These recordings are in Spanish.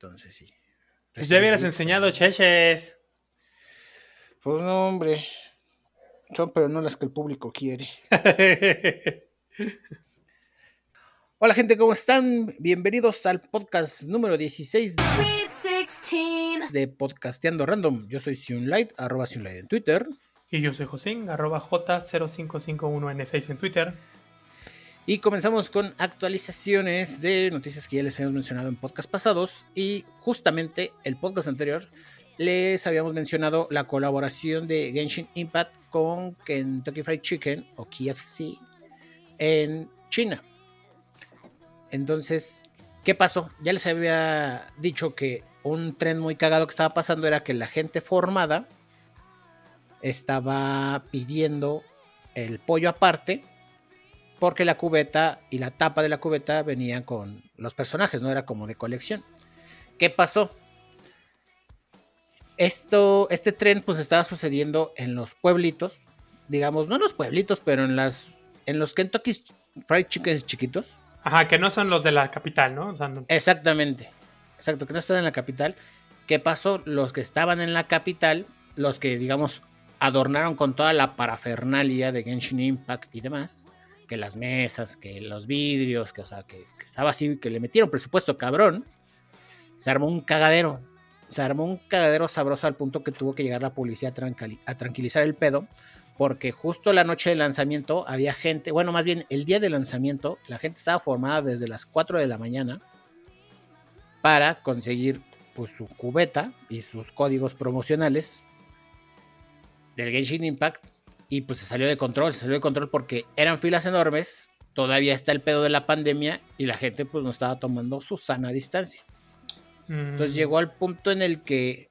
Entonces sí. Pues ya hubieras enseñado cheches. Pues no, hombre. Son, pero no las que el público quiere. Hola gente, ¿cómo están? Bienvenidos al podcast número 16 de Podcasteando Random. Yo soy Sunlight, arroba Sunlight en Twitter. Y yo soy Josín, arroba J0551N6 en Twitter. Y comenzamos con actualizaciones de noticias que ya les habíamos mencionado en podcast pasados. Y justamente el podcast anterior les habíamos mencionado la colaboración de Genshin Impact con Kentucky Fried Chicken o KFC en China. Entonces, ¿qué pasó? Ya les había dicho que un tren muy cagado que estaba pasando era que la gente formada estaba pidiendo el pollo aparte porque la cubeta y la tapa de la cubeta venían con los personajes, no era como de colección. ¿Qué pasó? Esto, este tren pues estaba sucediendo en los pueblitos, digamos, no en los pueblitos, pero en las en los Kentucky Fried Chickens chiquitos. Ajá, que no son los de la capital, ¿no? Exactamente. Exacto, que no están en la capital. ¿Qué pasó? Los que estaban en la capital, los que digamos adornaron con toda la parafernalia de Genshin Impact y demás, que las mesas, que los vidrios, que, o sea, que, estaba así, que le metieron presupuesto cabrón, se armó un cagadero. Se armó un cagadero sabroso al punto que tuvo que llegar la policía a, tranquilizar el pedo, porque justo la noche del lanzamiento había gente, bueno, más bien el día del lanzamiento, la gente estaba formada desde las 4 de la mañana para conseguir pues, su cubeta y sus códigos promocionales del Genshin Impact y pues se salió de control, se salió de control porque eran filas enormes, todavía está el pedo de la pandemia y la gente pues no estaba tomando su sana distancia. Entonces mm. llegó al punto en el que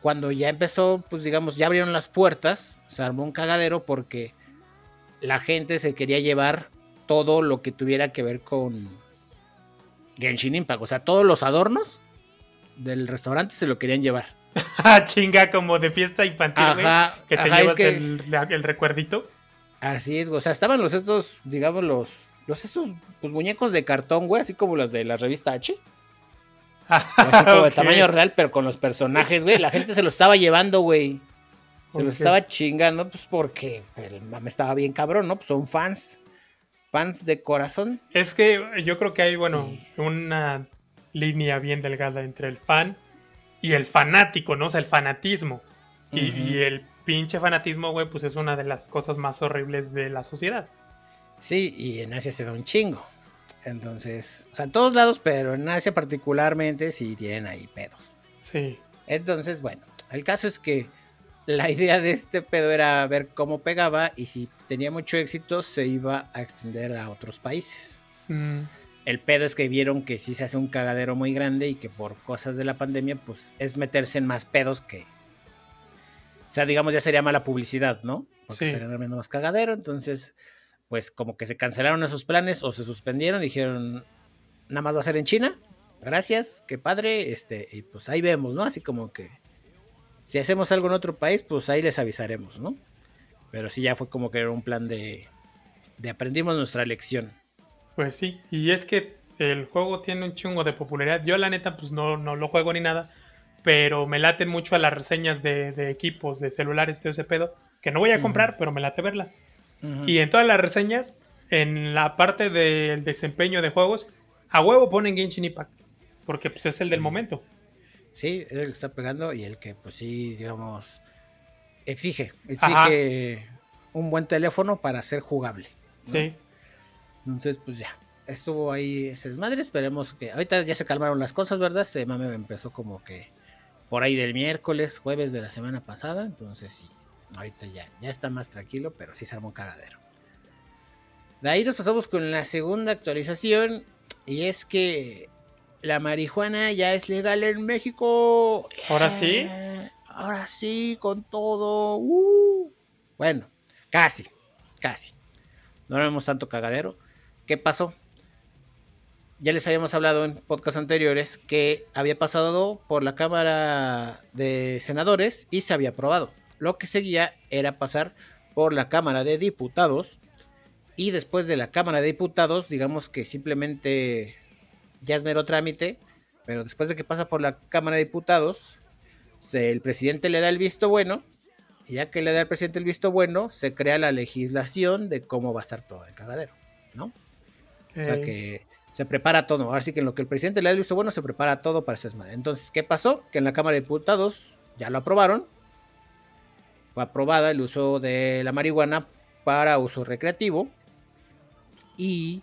cuando ya empezó, pues digamos, ya abrieron las puertas, se armó un cagadero porque la gente se quería llevar todo lo que tuviera que ver con Genshin Impact, o sea, todos los adornos del restaurante se lo querían llevar. Ah, chinga, como de fiesta infantil, que te llevas el, recuerdito. Así es, o sea, estaban los estos, digamos, los, los estos pues, muñecos de cartón, güey, así como los de la revista H. así como de tamaño real, pero con los personajes, güey. La gente se los estaba llevando, güey. Se los estaba chingando, pues porque el mame estaba bien cabrón, ¿no? Pues son fans. Fans de corazón. Es que yo creo que hay, bueno, una línea bien delgada entre el fan y el fanático, ¿no? O sea, el fanatismo. y, el pinche fanatismo, güey, pues es una de las cosas más horribles de la sociedad. Sí, y en Asia se da un chingo. Entonces, o sea, en todos lados, pero en Asia particularmente sí tienen ahí pedos. Sí. Entonces, bueno, el caso es que la idea de este pedo era ver cómo pegaba y si tenía mucho éxito se iba a extender a otros países. Mm. El pedo es que vieron que sí se hace un cagadero muy grande y que por cosas de la pandemia, pues es meterse en más pedos que. O sea, digamos, ya sería mala publicidad, ¿no? Porque sí. sería más cagadero. Entonces, pues como que se cancelaron esos planes o se suspendieron. Dijeron, nada más va a ser en China. Gracias, qué padre. Este, y pues ahí vemos, ¿no? Así como que si hacemos algo en otro país, pues ahí les avisaremos, ¿no? Pero sí ya fue como que era un plan de, de aprendimos nuestra lección. Pues sí, y es que el juego tiene un chingo de popularidad. Yo la neta pues no, no lo juego ni nada, pero me laten mucho a las reseñas de, equipos, de celulares, todo ese pedo, que no voy a comprar, pero me late verlas. Y en todas las reseñas, en la parte del desempeño de juegos, a huevo ponen Genshin Impact, porque pues es el del momento. Sí, es el que está pegando y el que pues sí, digamos, exige, exige un buen teléfono para ser jugable. Sí. Entonces, pues ya, estuvo ahí ese desmadre. Esperemos que ahorita ya se calmaron las cosas, ¿verdad? Este mame empezó como que por ahí del miércoles, jueves de la semana pasada. Entonces, sí, ahorita ya, ya está más tranquilo, pero sí se armó un cagadero. De ahí nos pasamos con la segunda actualización. Y es que la marihuana ya es legal en México. ¿Ahora sí? Eh, ahora sí, con todo. Uh. Bueno, casi, casi. No vemos tanto cagadero. ¿Qué pasó? Ya les habíamos hablado en podcasts anteriores que había pasado por la Cámara de Senadores y se había aprobado. Lo que seguía era pasar por la Cámara de Diputados y después de la Cámara de Diputados, digamos que simplemente ya es mero trámite pero después de que pasa por la Cámara de Diputados, el presidente le da el visto bueno, y ya que le da el presidente el visto bueno, se crea la legislación de cómo va a estar todo el cagadero, ¿no? O sea que se prepara todo. Ahora sí que en lo que el presidente le el visto bueno, se prepara todo para este desmadre. Entonces, ¿qué pasó? Que en la Cámara de Diputados ya lo aprobaron. Fue aprobada el uso de la marihuana para uso recreativo. Y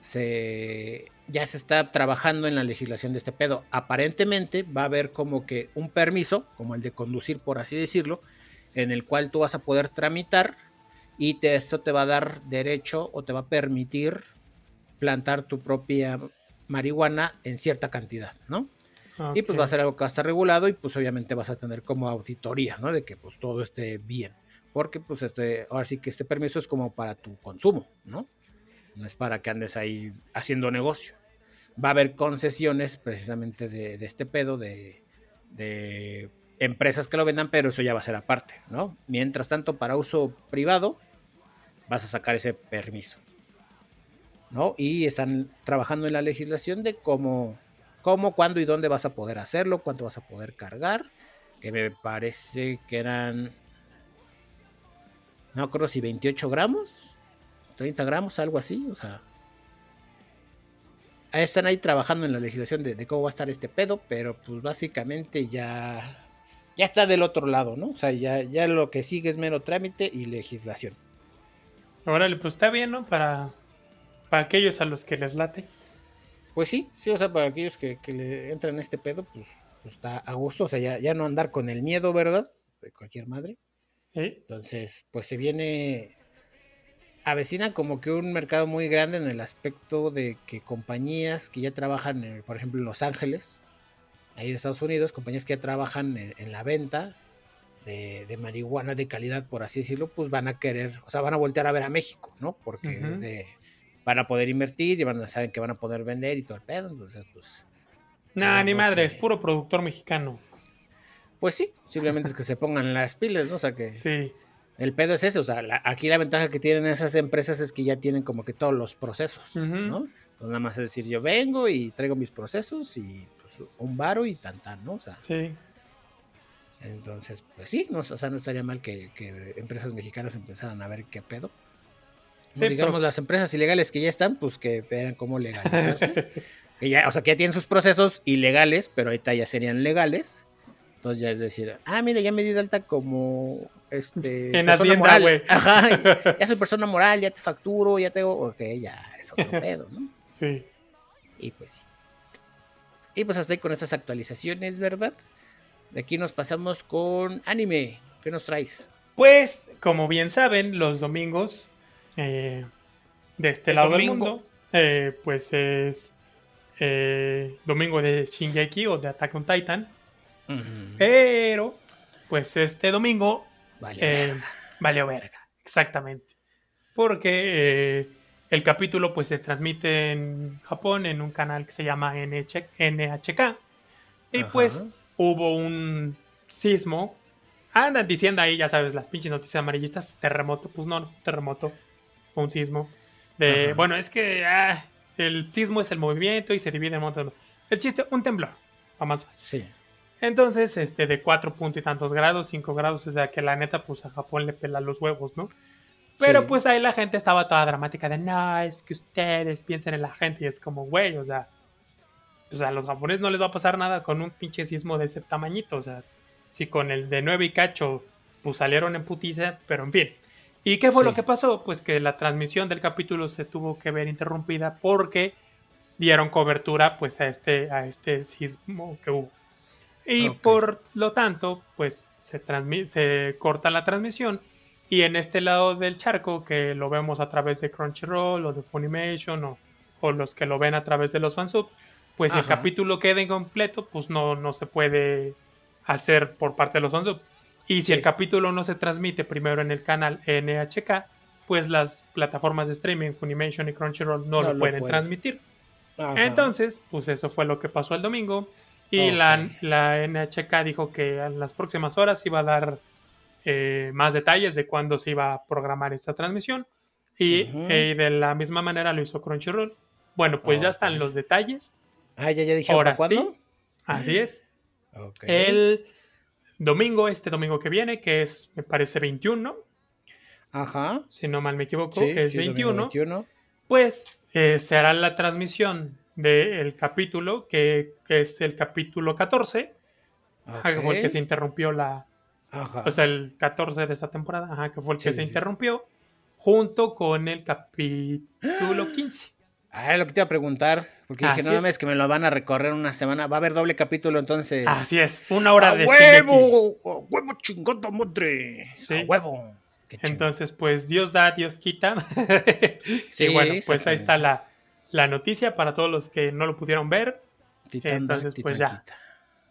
se ya se está trabajando en la legislación de este pedo. Aparentemente va a haber como que un permiso, como el de conducir, por así decirlo, en el cual tú vas a poder tramitar y te, eso te va a dar derecho o te va a permitir plantar tu propia marihuana en cierta cantidad, ¿no? Y pues va a ser algo que va a estar regulado y pues obviamente vas a tener como auditoría, ¿no? De que pues todo esté bien. Porque pues este, ahora sí que este permiso es como para tu consumo, ¿no? No es para que andes ahí haciendo negocio. Va a haber concesiones precisamente de, este pedo de, de, empresas que lo vendan, pero eso ya va a ser aparte, ¿no? Mientras tanto, para uso privado, vas a sacar ese permiso. ¿No? Y están trabajando en la legislación de cómo, cómo, cuándo y dónde vas a poder hacerlo, cuánto vas a poder cargar, que me parece que eran, no creo si 28 gramos 30 gramos, algo así, o sea. Están ahí trabajando en la legislación de, cómo va a estar este pedo, pero pues básicamente ya, ya está del otro lado, ¿no? O sea, ya, ya lo que sigue es mero trámite y legislación. Órale, pues está bien, ¿no? Para, para aquellos a los que les late. Pues sí, sí, o sea, para aquellos que, le entran en este pedo, pues, pues, está a gusto, o sea, ya, ya no andar con el miedo, ¿verdad? De cualquier madre. Entonces, pues se viene, avecina como que un mercado muy grande en el aspecto de que compañías que ya trabajan, por ejemplo, en Los Ángeles, ahí en Estados Unidos, compañías que ya trabajan en, la venta de, marihuana de calidad, por así decirlo, pues van a querer, o sea, van a voltear a ver a México, ¿no? Porque es de, van a poder invertir y van a saber que van a poder vender y todo el pedo, entonces, pues... Nah, ni madre, es puro productor mexicano. Pues sí, simplemente es que se pongan las pilas, ¿no? O sea que... Sí. El pedo es ese, o sea, aquí la ventaja que tienen esas empresas es que ya tienen como que todos los procesos, ¿no? Entonces nada más es decir, yo vengo y traigo mis procesos y pues un varo y tan tan, ¿no? O sea, sí. Entonces, pues sí, no, o sea, no estaría mal que, empresas mexicanas empezaran a ver qué pedo. Digamos, las empresas ilegales que ya están, pues que vean cómo legalizarse. que ya, o sea, que ya tienen sus procesos ilegales, pero ahorita ya serían legales. Entonces ya es decir, ah, mira, ya me di de alta como este, en Hacienda, güey. Ajá, ya soy persona moral, ya te facturo, ya tengo, ok, ya es otro pedo, ¿no? Sí. Y pues sí. Y pues hasta ahí con estas actualizaciones, ¿verdad? De aquí nos pasamos con anime. ¿Qué nos traes? Pues, como bien saben, los domingos eh, de este lado del mundo, eh, pues es eh, domingo de Shingeki o de Attack on Titan. Pero, pues este domingo. Vale, eh, verga. Valió verga, exactamente. Porque eh, el capítulo pues se transmite en Japón en un canal que se llama NHK. Y pues hubo un sismo. Andan diciendo ahí, ya sabes, las pinches noticias amarillistas, terremoto. Pues no, no es un terremoto, un sismo. De, bueno, es que ah, el sismo es el movimiento y se divide en un montón. El chiste, un temblor, va más fácil. Sí. Entonces, este, de cuatro puntos y tantos grados, cinco grados, o sea que la neta, pues a Japón le pela los huevos, ¿no? Pero pues ahí la gente estaba toda dramática de, no, es que ustedes piensen en la gente y es como, güey, o sea, pues a los japoneses no les va a pasar nada con un pinche sismo de ese tamañito, o sea, si con el de nueve y cacho, pues salieron en putiza, pero en fin. ¿Y qué fue lo que pasó? Pues que la transmisión del capítulo se tuvo que ver interrumpida porque dieron cobertura pues a este, a este sismo que hubo. Y por lo tanto, pues se, se corta la transmisión. Y en este lado del charco, que lo vemos a través de Crunchyroll o de Funimation o, o los que lo ven a través de los fansub, pues si el capítulo queda incompleto, pues no, no se puede hacer por parte de los fansub. Y si el capítulo no se transmite primero en el canal NHK, pues las plataformas de streaming, Funimation y Crunchyroll, no, lo, pueden transmitir. Entonces, pues eso fue lo que pasó el domingo. Y la, la, NHK dijo que en las próximas horas iba a dar eh, más detalles de cuándo se iba a programar esta transmisión. Y, eh, de la misma manera lo hizo Crunchyroll. Bueno, pues ya están los detalles Ah, ya, ya dijeron Ahora sí. Así es. Ok. El domingo, este domingo que viene, que es, me parece, 21, Ajá. si no mal me equivoco, Sí, es sí, domingo 21, 21. pues eh, se hará la transmisión del capítulo, que, que es el capítulo 14, ajá, que fue el que se interrumpió la, Ajá. o sea, el 14 de esta temporada, ajá, que fue el que se interrumpió, junto con el capítulo 15. Ah, lo que te iba a preguntar. Porque dije, Así no es. mames, que me lo van a recorrer una semana. Va a haber doble capítulo entonces. Así es, una hora ¡A de huevo! ¡A huevo chingada madre! Sí. ¡A huevo! Entonces, pues Dios da, Dios quita. Sí, y bueno, pues ahí está la, la noticia para todos los que no lo pudieron ver. Titán entonces, pues ya. quita.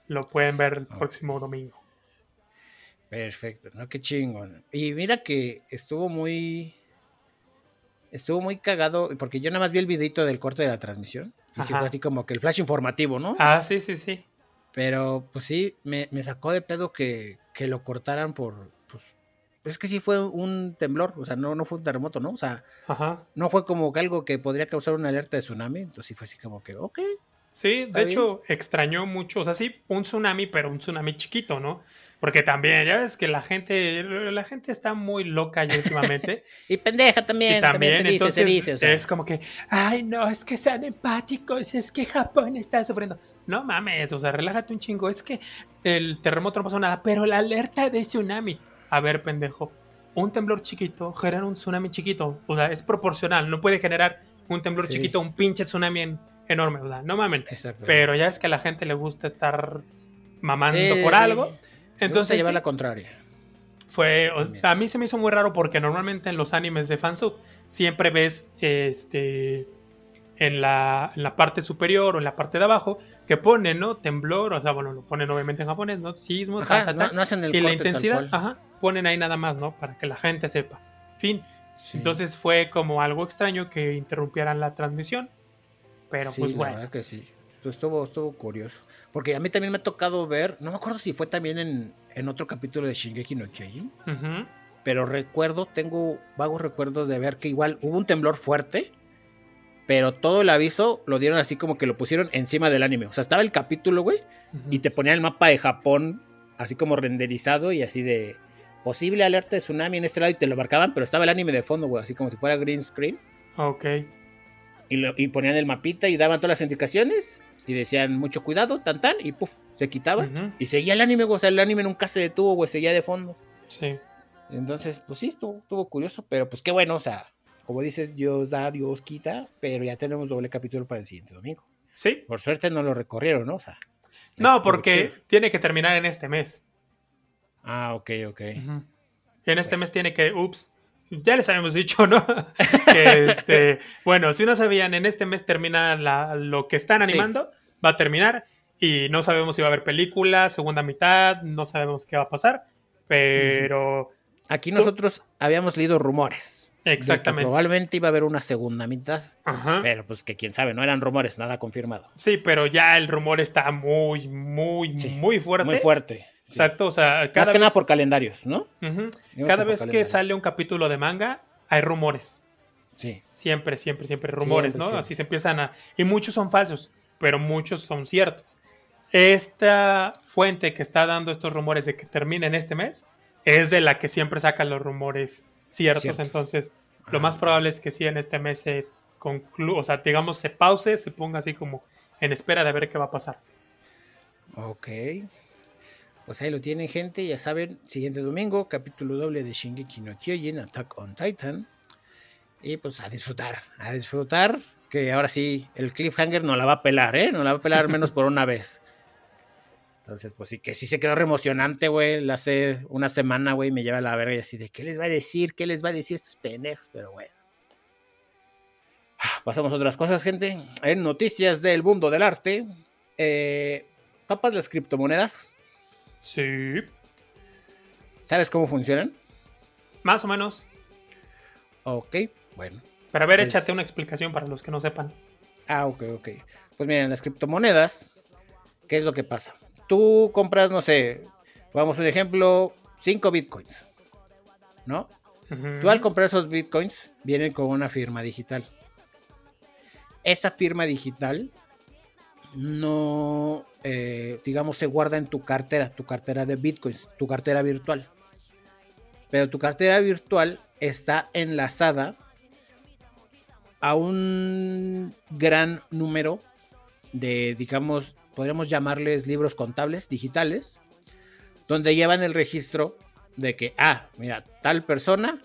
Lo pueden ver el próximo domingo. Perfecto, ¿no? Qué chingón. Y mira que estuvo muy. Estuvo muy cagado, porque yo nada más vi el videito del corte de la transmisión. Y sí fue así como que el flash informativo, ¿no? Ah, sí, sí, sí. Pero pues sí, me, me sacó de pedo que, que lo cortaran por. Pues, es que sí fue un temblor, o sea, no, no fue un terremoto, ¿no? O sea, Ajá. no fue como que algo que podría causar una alerta de tsunami. Entonces sí fue así como que, ok. Sí, de hecho, extrañó mucho. O sea, sí, un tsunami, pero un tsunami chiquito, ¿no? Porque también, ya ves que la gente, la gente está muy loca ya últimamente. Y pendeja también, y también, también, se dice, entonces se dice. O sea, es como que, ay, no, es que sean empáticos, es que Japón está sufriendo. No mames, o sea, relájate un chingo. Es que el terremoto no pasó nada, pero la alerta de tsunami. A ver, pendejo, un temblor chiquito genera un tsunami chiquito. O sea, es proporcional, no puede generar un temblor Sí. chiquito, un pinche tsunami en- enorme. O sea, no mamen. Pero ya es que a la gente le gusta estar mamando Sí, por sí. algo. Entonces Entonces, llevar la contraria. fue, También. a mí se me hizo muy raro porque normalmente en los animes de fansub siempre ves este en la, en la parte superior o en la parte de abajo que ponen, ¿no? Temblor, o sea, bueno, lo ponen obviamente en japonés, ¿no? Sismo, ta, Ajá, ta, no, ta. no hacen el y la intensidad, ajá, ponen ahí nada más, ¿no? Para que la gente sepa. Fin. Sí. Entonces fue como algo extraño que interrumpieran la transmisión. Pero Sí, pues la bueno. verdad que sí. Estuvo, estuvo curioso. Porque a mí también me ha tocado ver, no me acuerdo si fue también en, en otro capítulo de Shingeki no Kyojin, pero recuerdo, tengo vagos recuerdos de ver que igual hubo un temblor fuerte, pero todo el aviso lo dieron así como que lo pusieron encima del anime. O sea, estaba el capítulo, güey, Ujú. y te ponían el mapa de Japón así como renderizado y así de posible alerta de tsunami en este lado y te lo marcaban, pero estaba el anime de fondo, güey, así como si fuera green screen. Ok. Y, lo- y ponían el mapita y daban todas las indicaciones y decían mucho cuidado, tan tan, y puf, se quitaba. Y seguía el anime, güey, o sea, el anime nunca se detuvo, güey, seguía de fondo. Sí. Entonces, pues sí, estuvo, estuvo curioso, pero pues qué bueno, o sea, como dices, Dios da, Dios quita, pero ya tenemos doble capítulo para el siguiente domingo. Sí. Por suerte no lo recorrieron, ¿no? O sea. No, estuvo porque tiene que terminar en este mes. Ah, ok, ok. En este Pues- mes tiene que, ups, ya les habíamos dicho, ¿no? que este, bueno, si no sabían, en este mes termina la- lo que están animando, va a terminar y no sabemos si va a haber película, segunda mitad, no sabemos qué va a pasar, pero Aquí Tú- nosotros habíamos leído rumores. exactamente. probablemente iba a haber una segunda mitad, Ajá. pero pues que quién sabe, no eran rumores, nada confirmado. Sí, pero ya el rumor está muy, muy, Sí, muy fuerte. Muy fuerte. Exacto, o sea, Más cada que nada vez, por calendarios, ¿no? Ujú. Digamos cada que vez que sale un capítulo de manga, hay rumores. Sí. Siempre, siempre, siempre rumores, Siempre, ¿no? siempre. Así se empiezan a... Y muchos son falsos, pero muchos son ciertos. Esta fuente que está dando estos rumores de que terminen este mes es de la que siempre saca los rumores ciertos. Entonces, lo Ah. más probable es que sí en este mes se concluya, o sea, digamos, se pause, se ponga así como en espera de ver qué va a pasar. Ok. Pues ahí lo tienen, gente. Ya saben, siguiente domingo, capítulo doble de Shingeki no Kyojin, Attack on Titan. Y pues a disfrutar, a disfrutar. Que ahora sí, el cliffhanger no la va a pelar, ¿eh? No la va a pelar menos por una vez. Entonces, pues sí, que sí se quedó re emocionante, güey. La hace una semana, güey, me lleva a la verga y así de, ¿qué les va a decir? ¿Qué les va a decir estos pendejos? Pero bueno. Ah, Pasamos a otras cosas, gente. En noticias del mundo del arte. Eh, ¿Topas las criptomonedas? Sí, ¿Sabes cómo funcionan? más o menos. Ok, bueno. Pero a ver, Pues- échate una explicación para los que no sepan. Ah, ok, ok. Pues miren, las criptomonedas, ¿qué es lo que pasa? Tú compras, no sé, vamos un ejemplo, 5 bitcoins, ¿no? Tú al comprar esos bitcoins, vienen con una firma digital. Esa firma digital no, eh, digamos, se guarda en tu cartera, tu cartera de bitcoins, tu cartera virtual. Pero tu cartera virtual está enlazada a un gran número de, digamos, podríamos llamarles libros contables digitales, donde llevan el registro de que, ah, mira, tal persona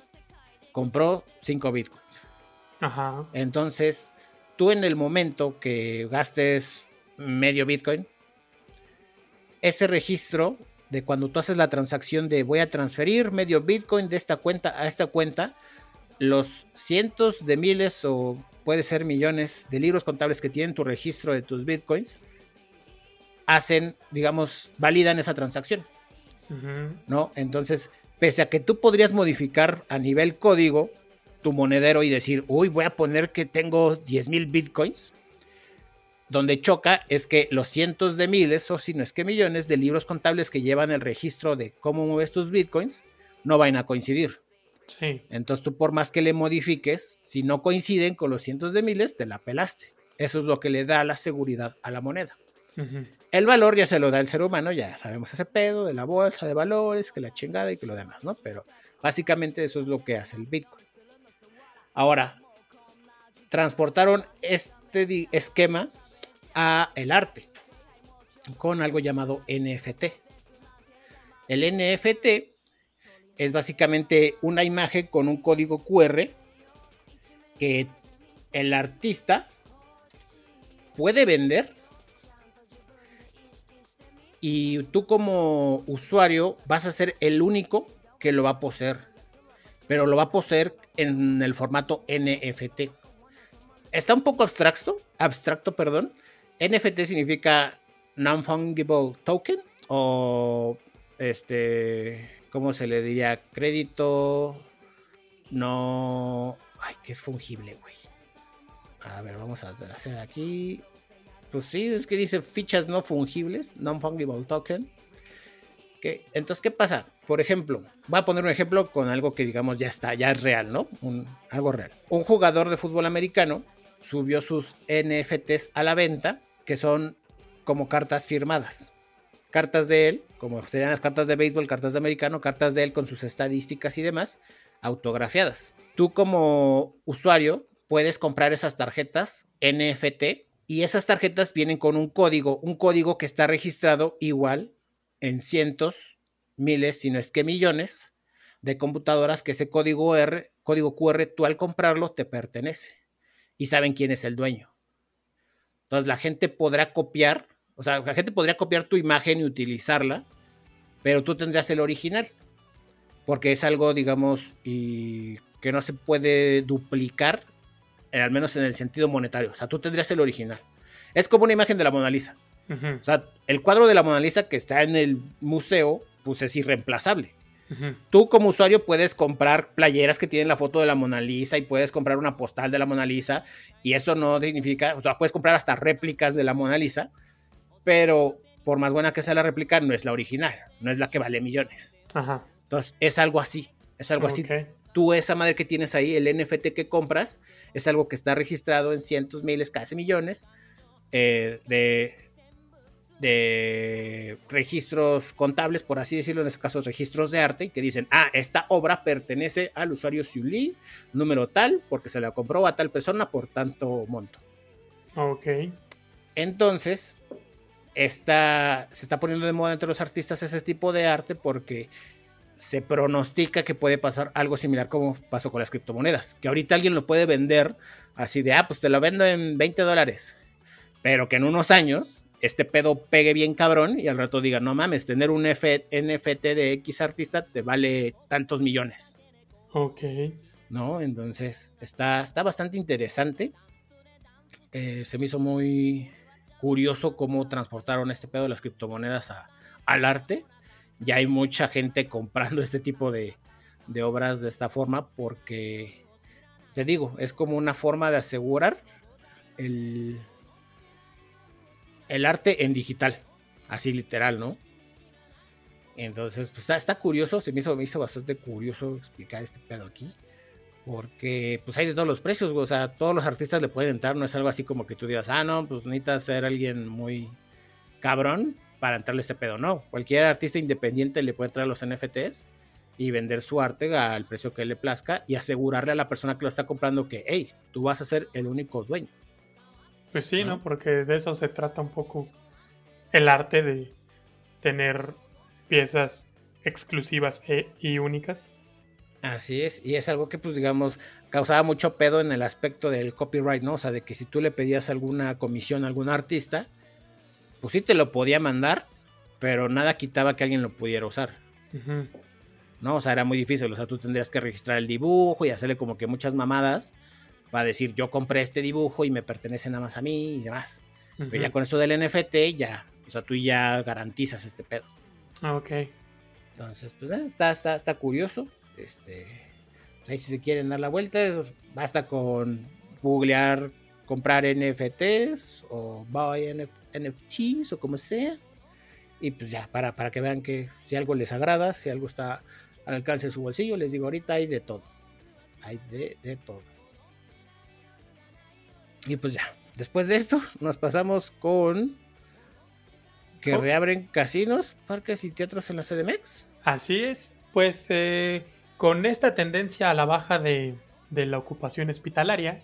compró 5 bitcoins. Ajá. Entonces, tú en el momento que gastes medio Bitcoin, ese registro de cuando tú haces la transacción de voy a transferir medio Bitcoin de esta cuenta a esta cuenta, los cientos de miles o puede ser millones de libros contables que tienen tu registro de tus Bitcoins, hacen, digamos, validan esa transacción. ¿No? Entonces, pese a que tú podrías modificar a nivel código tu monedero y decir, uy, voy a poner que tengo 10 mil Bitcoins, donde choca es que los cientos de miles, o si no es que millones, de libros contables que llevan el registro de cómo mueves tus bitcoins, no van a coincidir. Sí. Entonces tú por más que le modifiques, si no coinciden con los cientos de miles, te la pelaste. Eso es lo que le da la seguridad a la moneda. El valor ya se lo da el ser humano, ya sabemos ese pedo de la bolsa de valores, que la chingada y que lo demás, ¿no? Pero básicamente eso es lo que hace el Bitcoin. Ahora, transportaron este esquema el arte con algo llamado NFT. El NFT es básicamente una imagen con un código QR que el artista puede vender y tú como usuario vas a ser el único que lo va a poseer, pero lo va a poseer en el formato NFT. Está un poco abstracto, abstracto, perdón, NFT significa non-fungible token o este, ¿cómo se le diría? Crédito no... Ay, que es fungible, güey. A ver, vamos a hacer aquí. Pues sí, es que dice fichas no fungibles, non-fungible token. Entonces, ¿qué pasa? Por ejemplo, voy a poner un ejemplo con algo que digamos ya está, ya es real, ¿no? Un, algo real. Un jugador de fútbol americano subió sus NFTs a la venta que son como cartas firmadas. Cartas de él, como serían las cartas de béisbol, cartas de americano, cartas de él con sus estadísticas y demás, autografiadas. Tú como usuario puedes comprar esas tarjetas NFT y esas tarjetas vienen con un código, un código que está registrado igual en cientos, miles, si no es que millones de computadoras que ese código R, código QR, tú al comprarlo te pertenece y saben quién es el dueño. Entonces la gente podrá copiar, o sea, la gente podría copiar tu imagen y utilizarla, pero tú tendrías el original, porque es algo, digamos, y que no se puede duplicar, eh, al menos en el sentido monetario. O sea, tú tendrías el original. Es como una imagen de la Mona Lisa. O sea, el cuadro de la Mona Lisa que está en el museo, pues es irreemplazable. Tú como usuario puedes comprar playeras que tienen la foto de la Mona Lisa y puedes comprar una postal de la Mona Lisa y eso no significa, o sea, puedes comprar hasta réplicas de la Mona Lisa, pero por más buena que sea la réplica, no es la original, no es la que vale millones. Entonces, es algo así, es algo así. Tú esa madre que tienes ahí, el NFT que compras, es algo que está registrado en cientos, miles, casi millones eh, de, de registros contables, por así decirlo, en este caso registros de arte, que dicen, ah, esta obra pertenece al usuario Xiuli, número tal, porque se la compró a tal persona por tanto monto. Ok. Entonces, está, se está poniendo de moda entre los artistas ese tipo de arte porque se pronostica que puede pasar algo similar como pasó con las criptomonedas, que ahorita alguien lo puede vender así de, ah, pues te lo vendo en 20 dólares, pero que en unos años este pedo pegue bien cabrón y al rato diga, no mames, tener un NFT de X artista te vale tantos millones. Ok. ¿No? Entonces, está, está bastante interesante. Eh, se me hizo muy curioso cómo transportaron este pedo de las criptomonedas al arte. Ya hay mucha gente comprando este tipo de, de obras de esta forma porque, te digo, es como una forma de asegurar el, el arte en digital, así literal, ¿no? Entonces, pues está, curioso, se me hizo, me hizo bastante curioso explicar este pedo aquí, Porque pues hay de todos los precios. O sea, todos los artistas le pueden entrar. No es algo así como que tú digas, ah, no, pues necesitas ser alguien muy cabrón para entrarle este pedo. No, cualquier artista independiente le puede entrar a los NFTs y vender su arte al precio que le plazca y asegurarle a la persona que lo está comprando que, hey, tú vas a ser el único dueño. Pues sí, ¿no? Porque de eso se trata un poco el arte de tener piezas exclusivas e, y únicas. Así es, y es algo que pues digamos causaba mucho pedo en el aspecto del copyright, ¿no? O sea, de que si tú le pedías alguna comisión a algún artista, pues sí te lo podía mandar, pero nada quitaba que alguien lo pudiera usar. ¿No? O sea, era muy difícil, o sea, tú tendrías que registrar el dibujo y hacerle como que muchas mamadas para decir yo compré este dibujo y me pertenece nada más a mí y demás. Pero ya con eso del NFT, ya, o sea, tú ya garantizas este pedo. Ah, ok. Entonces, pues eh, está, está, está curioso. Este, ahí si se quieren dar la vuelta, basta con googlear, comprar NFTs o buy NFTs o como sea. Y pues ya, para, para que vean que si algo les agrada, si algo está al alcance de su bolsillo, les digo ahorita hay de todo. Hay de, de todo. Y pues ya, después de esto nos pasamos con que Oh. reabren casinos, parques y teatros en la CDMX. Así es, pues eh, con esta tendencia a la baja de, de la ocupación hospitalaria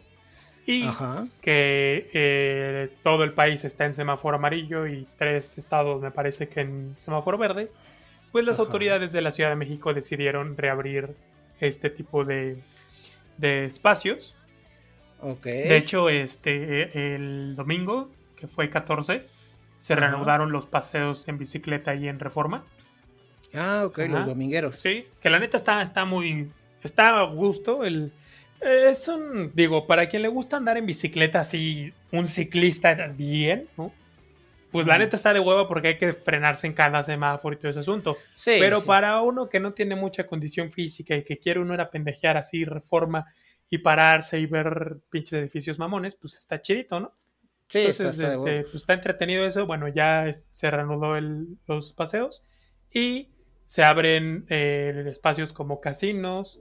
y Ajá. que eh, todo el país está en semáforo amarillo y tres estados me parece que en semáforo verde, pues las Ajá. autoridades de la Ciudad de México decidieron reabrir este tipo de, de espacios. De hecho, este, el domingo, que fue 14, se reanudaron los paseos en bicicleta y en reforma. Ah, ok, Ajá. los domingueros. Sí, que la neta está, está muy. Está a gusto. El, es un. Digo, para quien le gusta andar en bicicleta así, un ciclista bien, ¿no? Pues la neta está de hueva porque hay que frenarse en cada semáforo y todo ese asunto. Sí, Pero sí. para uno que no tiene mucha condición física y que quiere uno ir a pendejear así, reforma y pararse y ver pinches edificios mamones, pues está chidito, ¿no? Sí, Entonces, está- este, pues, está entretenido eso. Bueno, ya se reanudó el- los paseos y se abren eh, espacios como casinos,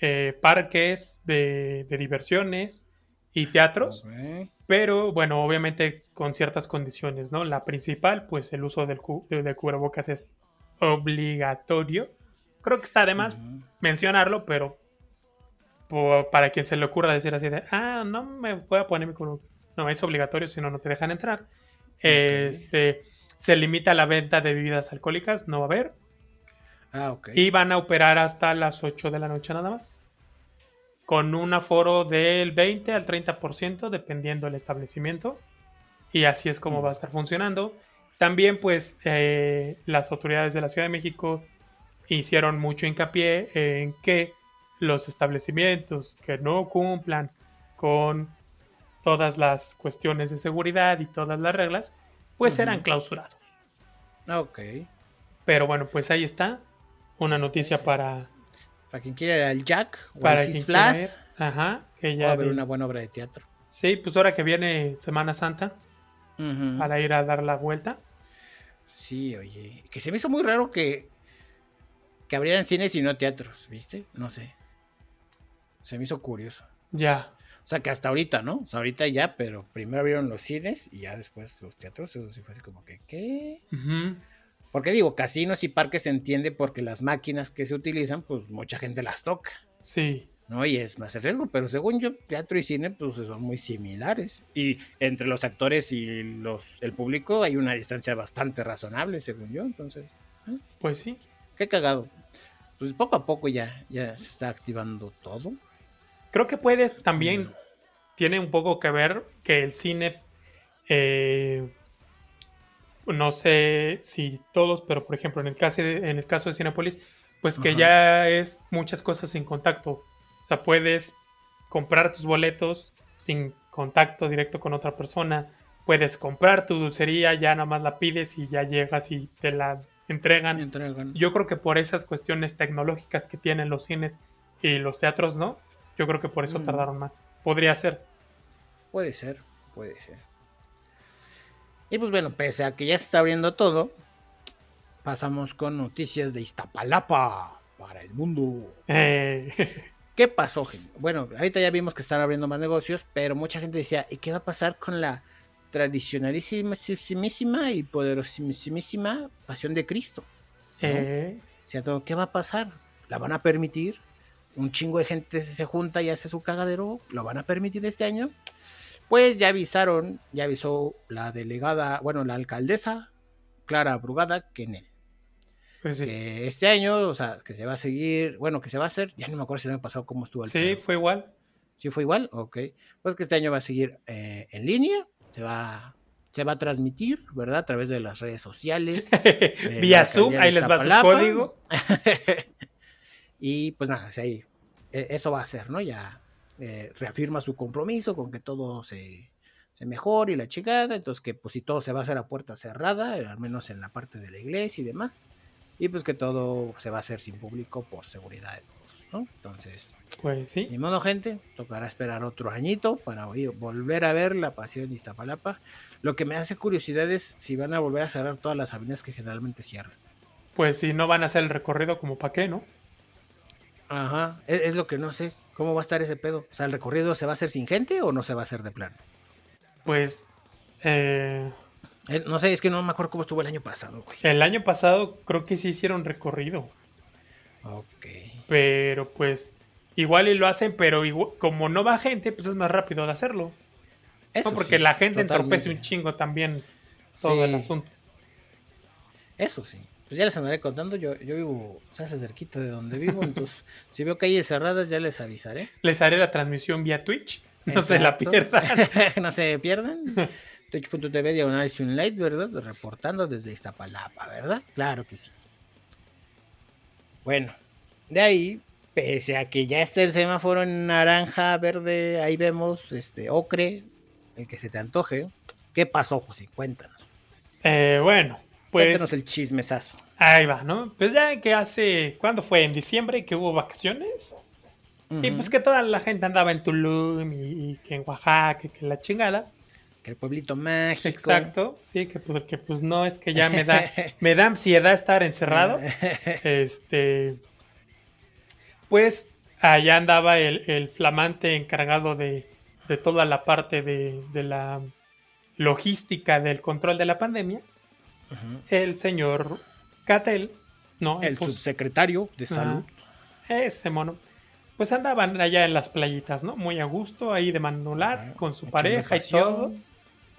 eh, parques de, de diversiones y teatros. Ok. Pero bueno, obviamente con ciertas condiciones, ¿no? La principal, pues el uso del, cu- del cubrebocas es obligatorio. Creo que está además Ujú. mencionarlo, pero para quien se le ocurra decir así de, ah, no me voy a poner mi cubrebocas. No, es obligatorio, si no, no te dejan entrar. Este, se limita la venta de bebidas alcohólicas, no va a haber. Ah, ok. Y van a operar hasta las 8 de la noche nada más. Con un aforo del 20 al 30%, dependiendo del establecimiento. Y así es como va a estar funcionando. También, pues, eh, las autoridades de la Ciudad de México hicieron mucho hincapié en que los establecimientos que no cumplan con todas las cuestiones de seguridad y todas las reglas, pues Ujú. serán clausurados. Ah, ok. Pero bueno, pues ahí está. Una noticia para, Para quien quiera ir al Jack o para al Six ir. Ajá, que ya a ver vi- una buena obra de teatro. Sí, pues ahora que viene Semana Santa, para ir a dar la vuelta. Sí, oye. Que se me hizo muy raro que, que abrieran cines y no teatros, ¿viste? No sé. Se me hizo curioso. Ya. O sea, que hasta ahorita, ¿no? O sea, ahorita ya, pero primero abrieron los cines y ya después los teatros. Eso sí fue así como que, ¿qué? Porque digo, casinos y parques se entiende porque las máquinas que se utilizan, pues mucha gente las toca, Sí. ¿no? Y es más el riesgo, pero según yo, teatro y cine, pues son muy similares. Y entre los actores y los, el público hay una distancia bastante razonable, según yo, entonces, Pues sí. qué cagado. Pues poco a poco ya, ya se está activando todo. Creo que puedes también. Tiene un poco que ver que el cine. eh, no sé si todos, pero por ejemplo, en el caso de, en el caso de Cinepolis, pues que Ajá. ya es muchas cosas sin contacto. O sea, puedes comprar tus boletos sin contacto directo con otra persona. Puedes comprar tu dulcería, ya nada más la pides y ya llegas y te la entregan. Entregan. Yo creo que por esas cuestiones tecnológicas que tienen los cines y los teatros, ¿no? Yo creo que por eso Mm. tardaron más. Podría ser. Puede ser, puede ser. Y pues bueno, pese a que ya se está abriendo todo, pasamos con noticias de Iztapalapa para el mundo. Eh, ¿Qué pasó, gente? Bueno, ahorita ya vimos que están abriendo más negocios, pero mucha gente decía, ¿y qué va a pasar con la tradicionalísima y poderosísima pasión de Cristo? Eh, ¿Cierto? ¿Qué va a pasar? ¿La van a permitir? Un chingo de gente se junta y hace su cagadero. ¿Lo van a permitir este año? Pues ya avisaron, ya avisó la delegada, bueno, la alcaldesa Clara Brugada que en él. pues sí. Que este año, o sea, que se va a seguir, bueno, que se va a hacer, ya no me acuerdo si el año pasado cómo estuvo el Sí, fue igual. ¿Sí fue igual? Ok. Pues que este año va a seguir eh, en línea, se va, se va a transmitir, ¿verdad? A través de las redes sociales. Vía Zoom, ahí les va su código. y pues nada, ahí, e- eso va a ser, ¿no? Ya eh, reafirma su compromiso con que todo se, se mejore y la chingada, entonces que pues si todo se va a hacer a puerta cerrada, eh, al menos en la parte de la iglesia y demás, y pues que todo se va a hacer sin público por seguridad de todos, ¿no? Entonces, Pues sí. ni modo gente, tocará esperar otro añito para oír- volver a ver la pasión de Iztapalapa. Lo que me hace curiosidad es si van a volver a cerrar todas las avenidas que generalmente cierran. Pues si no van a hacer el recorrido como para qué, ¿no? Ajá, es, es lo que no sé. ¿Cómo va a estar ese pedo? O sea, ¿el recorrido se va a hacer sin gente o no se va a hacer de plano? Pues eh, Eh, no sé, es que no me acuerdo cómo estuvo el año pasado, güey. el año pasado creo que sí hicieron recorrido. Ok. Pero pues igual y lo hacen, pero igual- como no va gente, pues es más rápido de hacerlo. Eso No, porque sí, la gente entorpece un chingo también todo el asunto. Eso sí. Pues ya les andaré contando. Yo, yo vivo, se hace cerquita de donde vivo. entonces, si veo calles cerradas, ya les avisaré. Les haré la transmisión vía Twitch. No se la pierdan. no se pierdan. Twitch.tv diagonal Light, ¿verdad? Reportando desde Iztapalapa, ¿verdad? Claro que sí. Bueno, de ahí, pese a que ya está el semáforo en naranja, verde, ahí vemos este ocre, el que se te antoje. ¿Qué pasó, José? Cuéntanos. Eh, bueno, pues Cuéntanos el chismesazo. ahí va, ¿no? Pues ya que hace, ¿cuándo fue? En diciembre que hubo vacaciones. Y pues que toda la gente andaba en Tulum y, y que en Oaxaca, y que la chingada. Que el pueblito mágico. Exacto, sí, que, pues- que pues no es que ya me da, me da ansiedad estar encerrado. Este, pues allá andaba el, el flamante encargado de, de toda la parte de, de la logística del control de la pandemia, El señor Catel, ¿no? El subsecretario de salud. Ese mono. Pues andaban allá en las playitas, ¿no? Muy a gusto, ahí de manular, con su pareja y todo.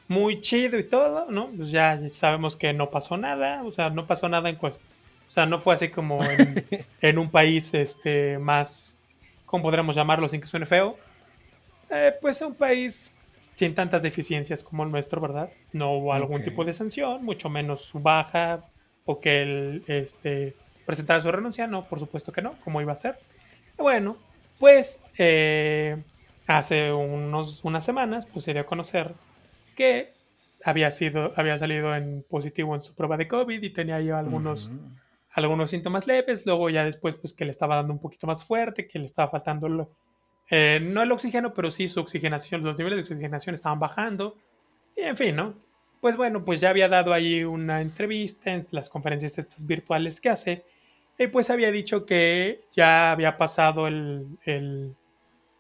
Muy chido y todo, ¿no? Pues ya sabemos que no pasó nada, o sea, no pasó nada en cuestión. O sea, no fue así como en, en un país este, más, ¿cómo podríamos llamarlo sin que suene feo? Eh, pues un país sin tantas deficiencias como el nuestro, ¿verdad? No hubo algún tipo de sanción, mucho menos su baja o que él este, presentara su renuncia, no, por supuesto que no, como iba a ser. Y Bueno, pues eh, hace unos, unas semanas pues se dio a conocer que había, sido, había salido en positivo en su prueba de COVID y tenía ahí algunos, algunos síntomas leves, luego ya después pues que le estaba dando un poquito más fuerte, que le estaba faltando lo- eh, no el oxígeno, pero sí su oxigenación, los niveles de oxigenación estaban bajando, y en fin, ¿no? Pues bueno, pues ya había dado ahí una entrevista en las conferencias estas virtuales que hace, y pues había dicho que ya había pasado el, el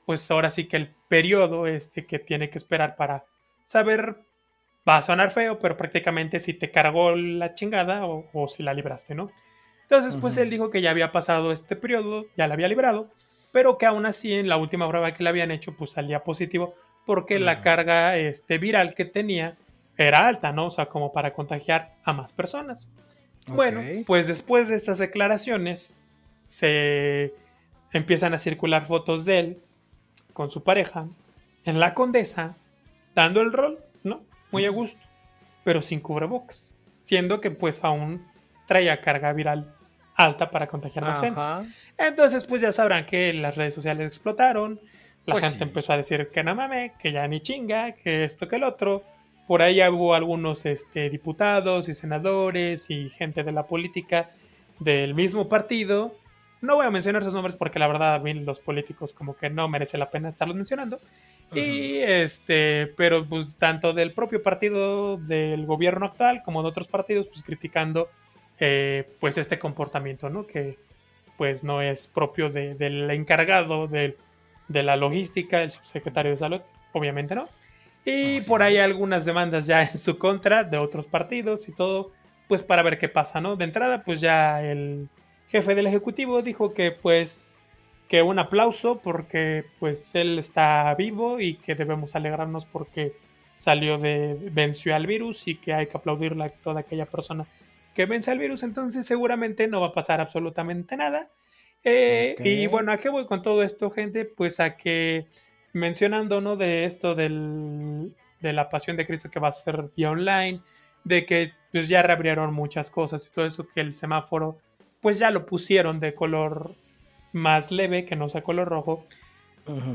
pues ahora sí que el periodo este que tiene que esperar para saber, va a sonar feo, pero prácticamente si te cargó la chingada o, o si la libraste, ¿no? Entonces, pues él dijo que ya había pasado este periodo, ya la había librado, pero que aún así en la última prueba que le habían hecho, pues salía positivo, porque la carga este, viral que tenía era alta, ¿no? O sea, como para contagiar a más personas. Bueno, pues después de estas declaraciones, se empiezan a circular fotos de él con su pareja en la condesa, dando el rol, ¿no? Muy a gusto, pero sin cubrebocas, siendo que pues aún traía carga viral alta para contagiar más gente. Entonces, pues ya sabrán que las redes sociales explotaron. La Pues gente sí. empezó a decir que no mames, que ya ni chinga, que esto, que el otro. Por ahí hubo algunos este, diputados y senadores y gente de la política del mismo partido. No voy a mencionar sus nombres porque la verdad a mí los políticos como que no merece la pena estarlos mencionando. Y este, pero pues tanto del propio partido del gobierno actual como de otros partidos, pues criticando eh, pues este comportamiento, ¿no? Que, pues no es propio del encargado de, de, la logística, el subsecretario de salud, obviamente no. Y por ahí algunas demandas ya en su contra de otros partidos y todo, pues para ver qué pasa, ¿no? De entrada, pues ya el jefe del Ejecutivo dijo que pues que un aplauso porque pues él está vivo y que debemos alegrarnos porque salió de venció al virus y que hay que aplaudirle a toda aquella persona que vence al virus, entonces seguramente no va a pasar absolutamente nada. Eh, y bueno, ¿a qué voy con todo esto, gente? Pues a que mencionando, ¿no? De esto del, de la pasión de Cristo que va a ser vía online, de que pues ya reabrieron muchas cosas y todo eso, que el semáforo pues ya lo pusieron de color más leve que no sea color rojo.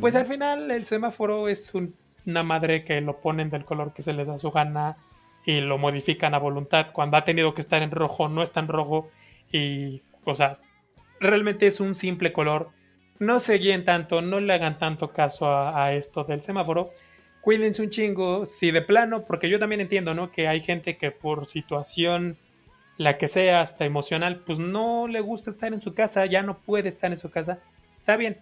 Pues al final el semáforo es una madre que lo ponen del color que se les da su gana y lo modifican a voluntad. Cuando ha tenido que estar en rojo, no está en rojo. Y, o sea, realmente es un simple color. No se guíen tanto, no le hagan tanto caso a, a, esto del semáforo. Cuídense un chingo, si de plano, porque yo también entiendo, ¿no? Que hay gente que por situación, la que sea, hasta emocional, pues no le gusta estar en su casa, ya no puede estar en su casa. Está bien.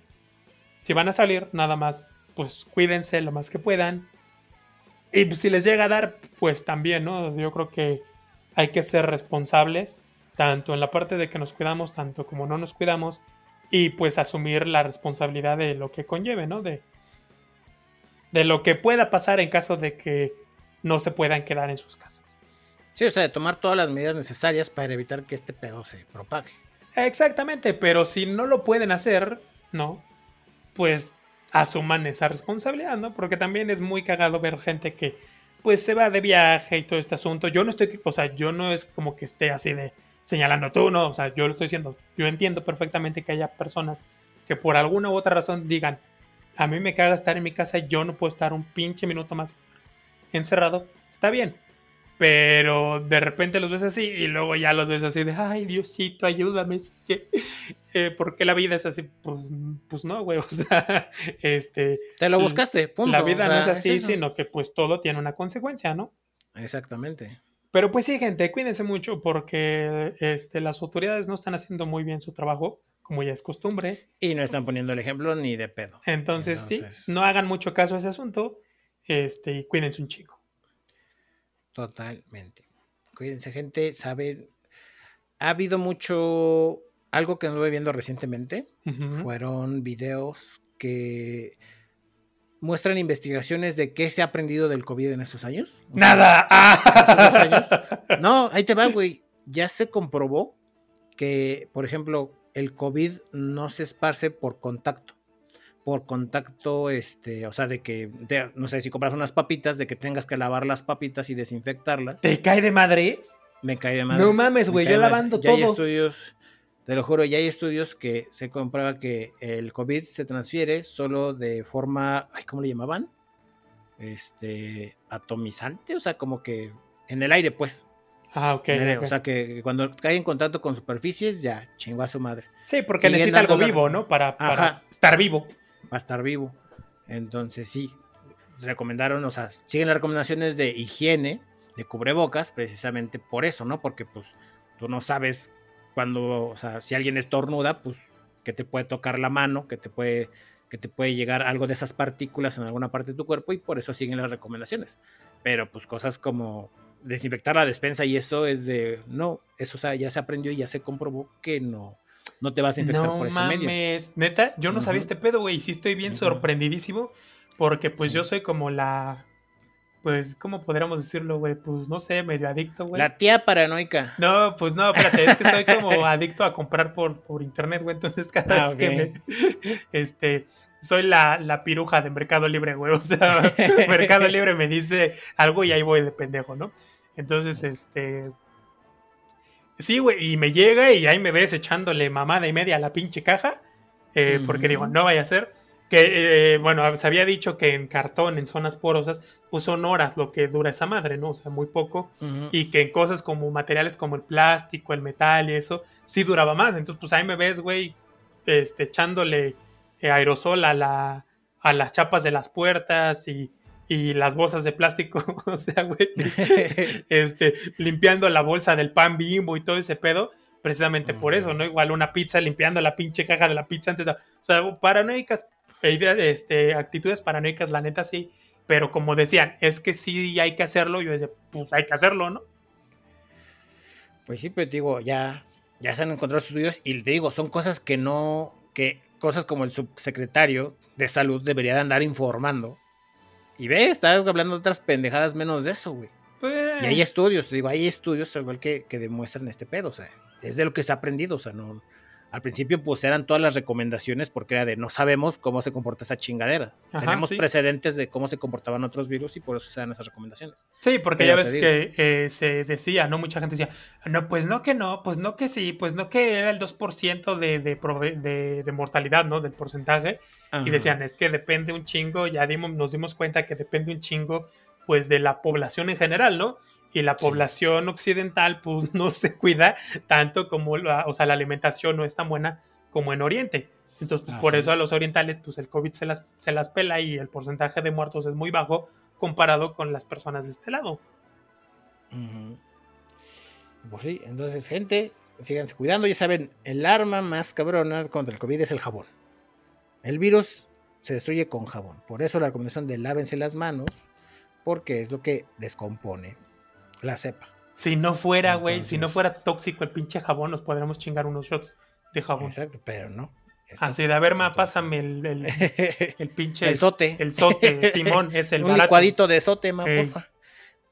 Si van a salir, nada más, pues cuídense lo más que puedan y pues, si les llega a dar, pues también, ¿no? Yo creo que hay que ser responsables, tanto en la parte de que nos cuidamos, tanto como no nos cuidamos, y pues asumir la responsabilidad de lo que conlleve, ¿no? De, de lo que pueda pasar en caso de que no se puedan quedar en sus casas. Sí, o sea, de tomar todas las medidas necesarias para evitar que este pedo se propague. Exactamente, pero si no lo pueden hacer, ¿no? Pues asuman esa responsabilidad, ¿no? Porque también es muy cagado ver gente que pues se va de viaje y todo este asunto. Yo no estoy, o sea, yo no es como que esté así de señalando tú, no, o sea, yo lo estoy diciendo. Yo entiendo perfectamente que haya personas que por alguna u otra razón digan, a mí me caga estar en mi casa, yo no puedo estar un pinche minuto más encerrado. Está bien, pero de repente los ves así y luego ya los ves así de, ay Diosito, ayúdame, es que, eh, ¿por qué la vida es así? Pues, pues, no, güey, o sea, este... Te lo buscaste, punto. La vida no es así, sino que pues todo tiene una consecuencia, ¿no? Exactamente. Pero pues sí, gente, cuídense mucho porque este, las autoridades no están haciendo muy bien su trabajo, como ya es costumbre. Y no están poniendo el ejemplo ni de pedo. Entonces, sí, no hagan mucho caso a ese asunto este, y cuídense un chico. Totalmente. Cuídense, gente. Saben, ha habido mucho. Algo que anduve viendo recientemente fueron videos que muestran investigaciones de qué se ha aprendido del COVID en estos años. ¡Nada! No, ahí te va, güey. Ya se comprobó que, por ejemplo, el COVID no se esparce por contacto por contacto, este, o sea, de que, no sé, si compras unas papitas, de que tengas que lavar las papitas y desinfectarlas. ¿Te cae de madres? Me cae de madres. No mames, güey, yo lavando todo. Hay estudios, te lo juro, ya hay estudios que se comprueba que el COVID se transfiere solo de forma, ¿cómo le llamaban? Este, atomizante, o sea, como que en el aire, pues. Ah, ok. O sea, que cuando cae en contacto con superficies, ya chingó a su madre. Sí, porque necesita algo vivo, ¿no? Para, para estar vivo va a estar vivo. Entonces sí, recomendaron, o sea, siguen las recomendaciones de higiene, de cubrebocas, precisamente por eso, ¿no? Porque pues tú no sabes cuando, o sea, si alguien estornuda, pues que te puede tocar la mano, que te puede, que te puede llegar algo de esas partículas en alguna parte de tu cuerpo y por eso siguen las recomendaciones. Pero pues cosas como desinfectar la despensa y eso es de, no, eso ya se aprendió y ya se comprobó que no, no te vas a infectar por ese mames. Neta, yo no sabía este pedo, güey. Y sí estoy bien sorprendidísimo. Porque pues yo soy como la. Pues, ¿cómo podríamos decirlo, güey? Pues no sé, medio adicto, güey. La tía paranoica. No, pues no, espérate, es que soy como adicto a comprar por, por internet, güey. Entonces, cada ah, vez que me. Este. Soy la, la piruja de Mercado Libre, güey. O sea, Mercado Libre me dice algo y ahí voy de pendejo, ¿no? Entonces, este Sí, güey, y me llega y ahí me ves echándole mamada y media a la pinche caja, eh, porque digo, no vaya a ser. Que, eh, bueno, se había dicho que en cartón, en zonas porosas, pues son horas lo que dura esa madre, ¿no? O sea, muy poco. Y que en cosas como materiales como el plástico, el metal y eso, sí duraba más. Entonces, pues ahí me ves, güey, este, echándole eh, aerosol a, la, a las chapas de las puertas y y las bolsas de plástico, o sea, güey, este, limpiando la bolsa del pan bimbo y todo ese pedo, precisamente por eso, ¿no? Igual una pizza limpiando la pinche caja de la pizza antes. o sea, paranoicas, este, actitudes paranoicas, la neta sí. Pero como decían, es que sí hay que hacerlo. Yo decía, pues hay que hacerlo, ¿no? Pues sí, pero te digo, ya, ya se han encontrado estudios y te digo, son cosas que no, que cosas como el subsecretario de salud debería de andar informando. Y ve, está hablando de otras pendejadas menos de eso, güey. Y hay pues estudios, te digo, hay estudios tal cual que, que demuestran este pedo, o sea, es de lo que se ha aprendido, o sea, no, al principio pues eran todas las recomendaciones porque era de no sabemos cómo se comporta esa chingadera. Tenemos precedentes de cómo se comportaban otros virus y por eso se dan esas recomendaciones. Sí, porque ya ves que eh, se decía, ¿no? Mucha gente decía, no, pues no que no, pues no que sí, pues no que era el 2% de, de, de, mortalidad, ¿no? Del porcentaje. Y decían, es que depende un chingo, ya dimos, nos dimos cuenta que depende un chingo pues de la población en general, ¿no? Y la población occidental pues no se cuida tanto como la, o sea, la alimentación no es tan buena como en Oriente. Entonces, pues por eso a los orientales pues el COVID se las, se las pela y el porcentaje de muertos es muy bajo comparado con las personas de este lado. Pues sí, entonces gente, síganse cuidando, ya saben, el arma más cabrona contra el COVID es el jabón. El virus se destruye con jabón. Por eso la recomendación de lávense las manos, porque es lo que descompone la cepa. Si no fuera, güey, si no fuera tóxico el pinche jabón, nos podríamos chingar unos shots de jabón. Exacto, pero no. Así de, a ver, ma, pásame el, el, pinche. el sote. El sote, Simón, es el Un licuadito de sote, ma, porfa.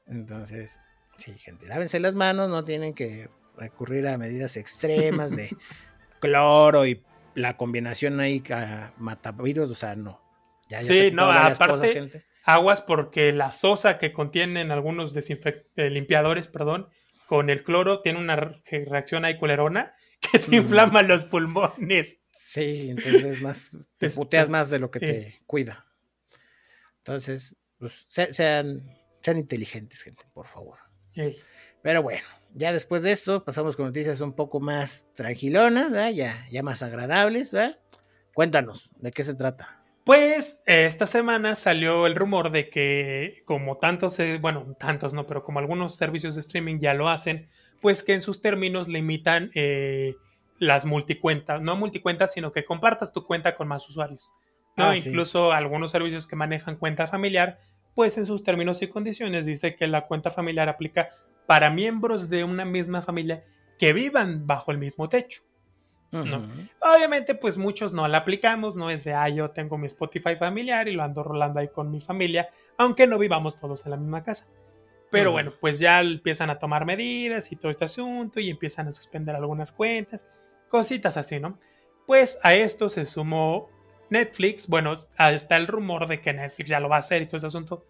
Entonces, sí, gente, lávense las manos, no tienen que recurrir a medidas extremas de cloro y la combinación ahí a matavirus, o sea, no. Ya, sí, no, aparte, aguas porque la sosa que contienen algunos eh, limpiadores, perdón, con el cloro tiene una reacción ahí culerona que te inflama los pulmones. Sí, entonces más, te puteas más de lo que te cuida. Entonces, pues, sean, sean inteligentes, gente, por favor. Pero bueno, ya después de esto pasamos con noticias un poco más tranquilonas, ya, ya más agradables. ¿verdad? Cuéntanos, ¿de qué se trata? Pues esta semana salió el rumor de que como tantos, eh, bueno, tantos no, pero como algunos servicios de streaming ya lo hacen, pues que en sus términos limitan eh, las multicuentas, no multicuentas, sino que compartas tu cuenta con más usuarios. ¿no? Ah, Incluso algunos servicios que manejan cuenta familiar, pues en sus términos y condiciones dice que la cuenta familiar aplica para miembros de una misma familia que vivan bajo el mismo techo. Obviamente, pues muchos no la aplicamos, no es de, ah, yo tengo mi Spotify familiar y lo ando rolando ahí con mi familia, aunque no vivamos todos en la misma casa. Pero bueno, pues ya empiezan a tomar medidas y todo este asunto y empiezan a suspender algunas cuentas, cositas así, ¿no? Pues a esto se sumó Netflix, bueno, está el rumor de que Netflix ya lo va a hacer y todo ese asunto.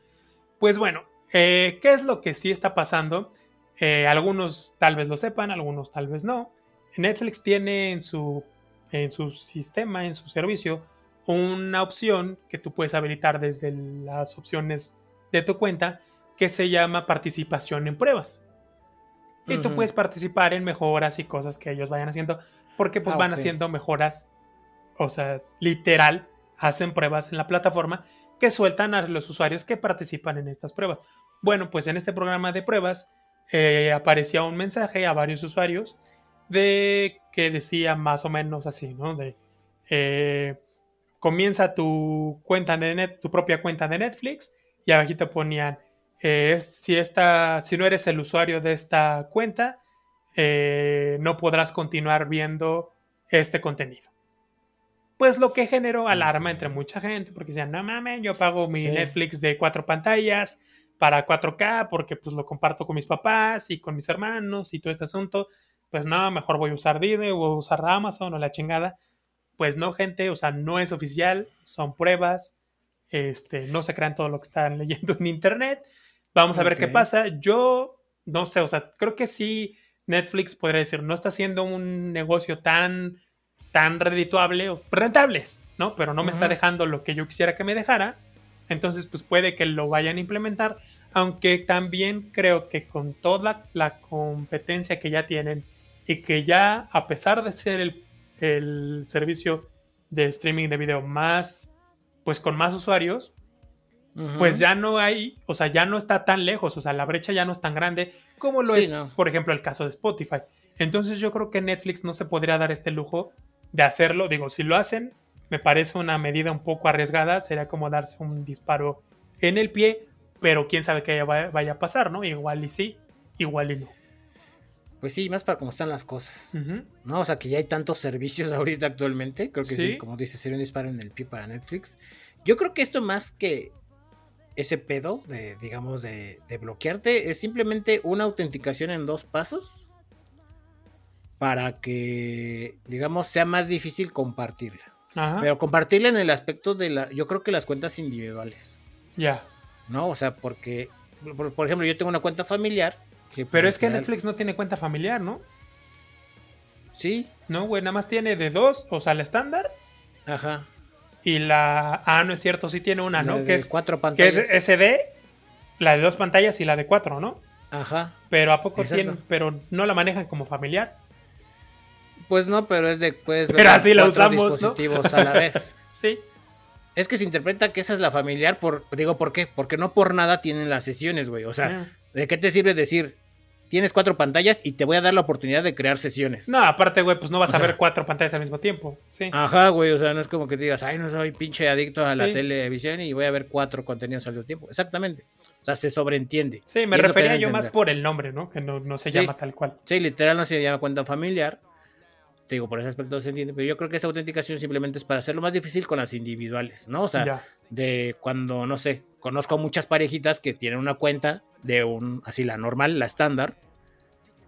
Pues bueno, eh, ¿qué es lo que sí está pasando? Eh, algunos tal vez lo sepan, algunos tal vez no. Netflix tiene en su, en su sistema, en su servicio, una opción que tú puedes habilitar desde las opciones de tu cuenta que se llama participación en pruebas. Y tú puedes participar en mejoras y cosas que ellos vayan haciendo, porque pues ah, van haciendo mejoras, o sea, literal, hacen pruebas en la plataforma que sueltan a los usuarios que participan en estas pruebas. Bueno, pues en este programa de pruebas eh, aparecía un mensaje a varios usuarios de que decía más o menos así, ¿no? De eh, comienza tu cuenta de net, tu propia cuenta de Netflix y abajito ponían eh, si esta, si no eres el usuario de esta cuenta, eh, no podrás continuar viendo este contenido. Pues lo que generó alarma entre mucha gente, porque decían, no mames, yo pago mi Netflix de cuatro pantallas para 4K porque pues lo comparto con mis papás y con mis hermanos y todo este asunto pues no, mejor voy a usar Disney voy a usar Amazon o la chingada. Pues no, gente, o sea, no es oficial, son pruebas, este, no se crean todo lo que están leyendo en internet. Vamos a ver qué pasa. Yo no sé, o sea, creo que sí Netflix podría decir, no está haciendo un negocio tan tan redituable o rentables, ¿no? Pero no me está dejando lo que yo quisiera que me dejara. Entonces, pues puede que lo vayan a implementar, aunque también creo que con toda la competencia que ya tienen y que ya, a pesar de ser el, servicio de streaming de video más, pues con más usuarios, pues ya no hay, o sea, ya no está tan lejos, o sea, la brecha ya no es tan grande como lo es, por ejemplo, el caso de Spotify. Entonces yo creo que Netflix no se podría dar este lujo de hacerlo. Digo, si lo hacen, me parece una medida un poco arriesgada, sería como darse un disparo en el pie, pero quién sabe qué vaya a pasar, ¿no? Igual y sí, igual y no. Pues sí, más para cómo están las cosas. ¿No? O sea, que ya hay tantos servicios ahorita actualmente. Creo que sí, como dices, sería un disparo en el pie para Netflix. Yo creo que esto más que ese pedo de, digamos, de, bloquearte es simplemente una autenticación en dos pasos para que, digamos, sea más difícil compartirla. Pero compartirla en el aspecto de la, yo creo que las cuentas individuales. Ya. ¿No? O sea, porque, por, ejemplo, yo tengo una cuenta familiar. Pero es que Netflix no tiene cuenta familiar, ¿no? Sí. No, güey, nada más tiene de dos, o sea, la estándar. Ajá. Y la. Ah, no es cierto, sí tiene una, ¿no? que es cuatro pantallas. Que es SD, la de dos pantallas y la de cuatro, ¿no? Ajá. Pero ¿a poco tienen? Pero no la manejan como familiar. Pues no, pero es de. Puedes pero así la usamos. dispositivos a la vez. sí. Es que se interpreta que esa es la familiar por. Digo, ¿por qué? Porque no por nada tienen las sesiones, güey. O sea, ¿de qué te sirve decir? Tienes cuatro pantallas y te voy a dar la oportunidad de crear sesiones. No, aparte, güey, pues no vas a ver cuatro pantallas al mismo tiempo. Sí. Ajá, güey, o sea, no es como que digas, ay, no soy pinche adicto a la televisión y voy a ver cuatro contenidos al mismo tiempo. Exactamente. O sea, se sobreentiende. Sí, me refería yo más por el nombre, ¿no? Que no, se llama tal cual. Sí, literal no se llama cuenta familiar. Te digo, por ese aspecto se entiende, pero yo creo que esta autenticación simplemente es para hacerlo más difícil con las individuales, ¿no? O sea, de cuando, no sé, conozco muchas parejitas que tienen una cuenta de un, así la normal, la estándar,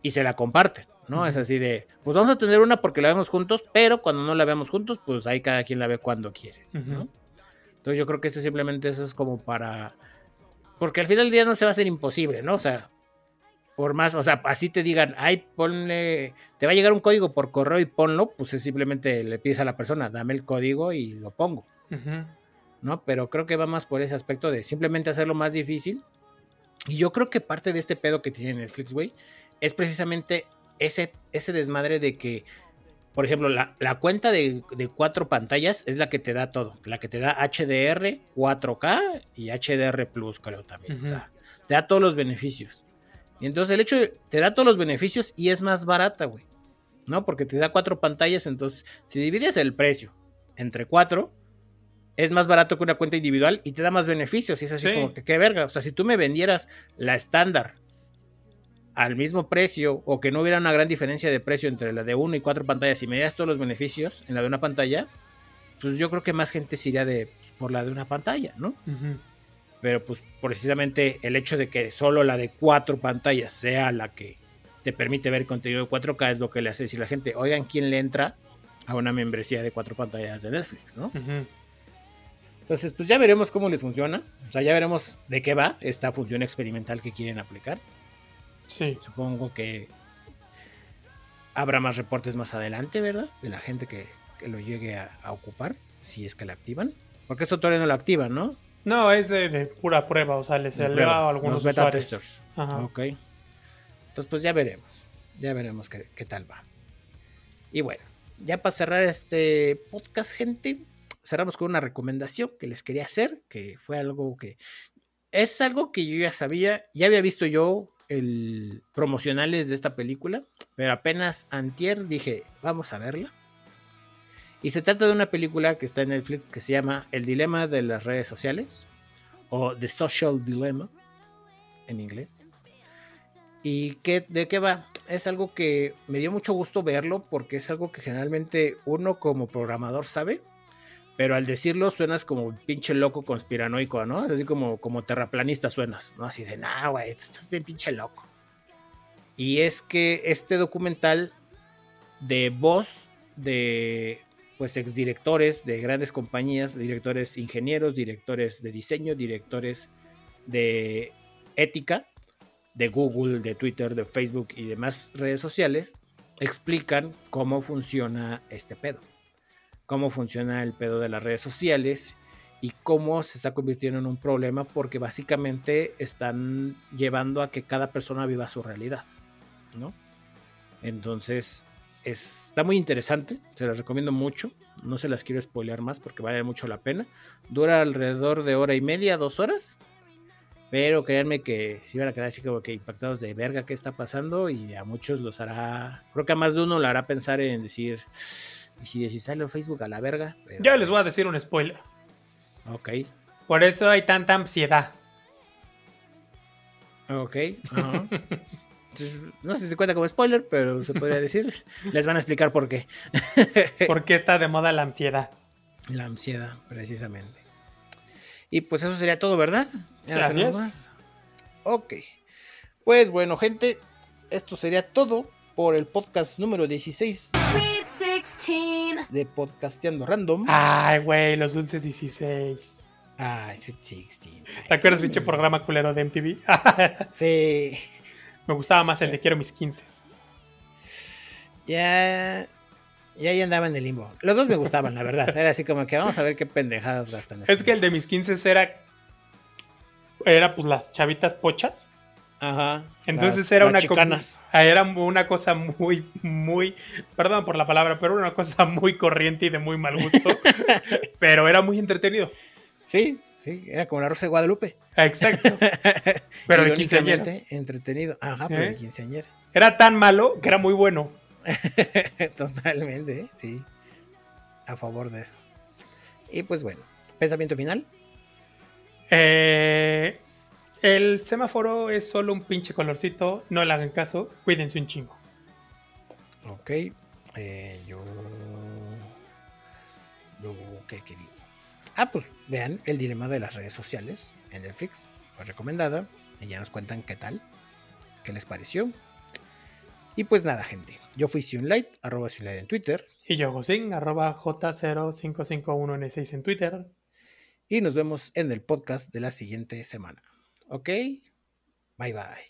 y se la comparten, ¿no? Es así de, pues vamos a tener una porque la vemos juntos, pero cuando no la vemos juntos, pues ahí cada quien la ve cuando quiere, ¿no? Entonces yo creo que esto simplemente eso es como para, porque al final del día no se va a hacer imposible, ¿no? O sea, por más, o sea, así te digan, ay, ponle, te va a llegar un código por correo y ponlo, pues es simplemente le pides a la persona, dame el código y lo pongo, ¿no? Pero creo que va más por ese aspecto de simplemente hacerlo más difícil. Y yo creo que parte de este pedo que tiene Netflix, güey, es precisamente ese, ese desmadre de que, por ejemplo, la, cuenta de, cuatro pantallas es la que te da todo. La que te da HDR, 4K y HDR Plus, creo también. O sea, te da todos los beneficios. Y entonces el hecho de, te da todos los beneficios y es más barata, güey. ¿No? Porque te da cuatro pantallas, entonces si divides el precio entre cuatro, es más barato que una cuenta individual y te da más beneficios. Y es así como que qué verga. O sea, si tú me vendieras la estándar al mismo precio o que no hubiera una gran diferencia de precio entre la de uno y cuatro pantallas y me dieras todos los beneficios en la de una pantalla, pues yo creo que más gente se iría de, pues, por la de una pantalla, ¿no? Pero pues precisamente el hecho de que solo la de cuatro pantallas sea la que te permite ver contenido de 4K es lo que le hace decir a la gente, oigan, ¿quién le entra a una membresía de cuatro pantallas de Netflix, ¿no? Entonces, pues ya veremos cómo les funciona. O sea, ya veremos de qué va esta función experimental que quieren aplicar. Supongo que habrá más reportes más adelante, ¿verdad? De la gente que, lo llegue a, ocupar, si es que la activan. Porque esto todavía no lo activan, ¿no? No, es de, pura prueba, o sea, les eleva a algunos Los beta testers. Ok. Entonces, pues ya veremos. Ya veremos qué, qué tal va. Y bueno, ya para cerrar este podcast, gente, cerramos con una recomendación que les quería hacer, que fue algo que es algo que yo ya sabía, ya había visto yo el promocionales de esta película, pero apenas antier dije, vamos a verla. Y se trata de una película que está en Netflix que se llama El dilema de las redes sociales o The Social Dilemma en inglés. ¿Y qué, de qué va? Es algo que me dio mucho gusto verlo porque es algo que generalmente uno como programador sabe, pero al decirlo suenas como un pinche loco conspiranoico, ¿no? Así como, como terraplanista suenas, ¿no? Así de, nah, güey, estás bien pinche loco. Y es que este documental de voz de pues exdirectores de grandes compañías, directores ingenieros, directores de diseño, directores de ética, de Google, de Twitter, de Facebook y demás redes sociales, explican cómo funciona este pedo cómo funciona el pedo de las redes sociales y cómo se está convirtiendo en un problema porque básicamente están llevando a que cada persona viva su realidad, ¿no? Entonces, está muy interesante, se las recomiendo mucho. No se las quiero spoilear más porque vale mucho la pena. Dura alrededor de hora y media, dos horas. Pero créanme que si van a quedar así como que impactados de verga qué está pasando y a muchos los hará, creo que a más de uno le hará pensar en decir, ¿y si desinstalo Facebook a la verga? Ya les voy a decir un spoiler. Ok. Por eso hay tanta ansiedad. Ok. no sé si se cuenta como spoiler, pero se podría decir. Les van a explicar por qué. ¿Por qué está de moda la ansiedad? La ansiedad, precisamente. Y pues eso sería todo, ¿verdad? Gracias. Ok. Pues bueno, gente, esto sería todo por el podcast número 16 de Podcasteando Random. Ay, güey, los dulces 16. Ay, Sweet 16. ¿Te acuerdas, pinche programa culero de MTV? sí. Me gustaba más el de Quiero mis 15. Ya. Ya ahí andaba en el limbo. Los dos me gustaban, la verdad. Era así como que vamos a ver qué pendejadas gastan. Es que el de mis 15 era. Era pues las chavitas pochas. Ajá. Entonces era una ah, era una cosa muy, muy, perdón por la palabra, pero una cosa muy corriente y de muy mal gusto. pero era muy entretenido. Sí, sí, era como la Rosa de Guadalupe. Exacto. Pero de quinceañera. Entretenido. Ajá, pero de ¿Eh? quinceañera. Era tan malo que era muy bueno. Totalmente, sí. A favor de eso. Y pues bueno, pensamiento final. Eh, el semáforo es solo un pinche colorcito. No le hagan caso. Cuídense un chingo. Ok. Eh, yo. ¿qué, ¿qué, digo? Ah, pues vean el dilema de las redes sociales en Netflix. Fue recomendada. Y ya nos cuentan qué tal. ¿Qué les pareció? Y pues nada, gente. Yo fui Sionlight, arroba Sionlight en Twitter. Y yo, Josín, arroba J0551N6 en Twitter. Y nos vemos en el podcast de la siguiente semana. ¿Ok? Bye bye.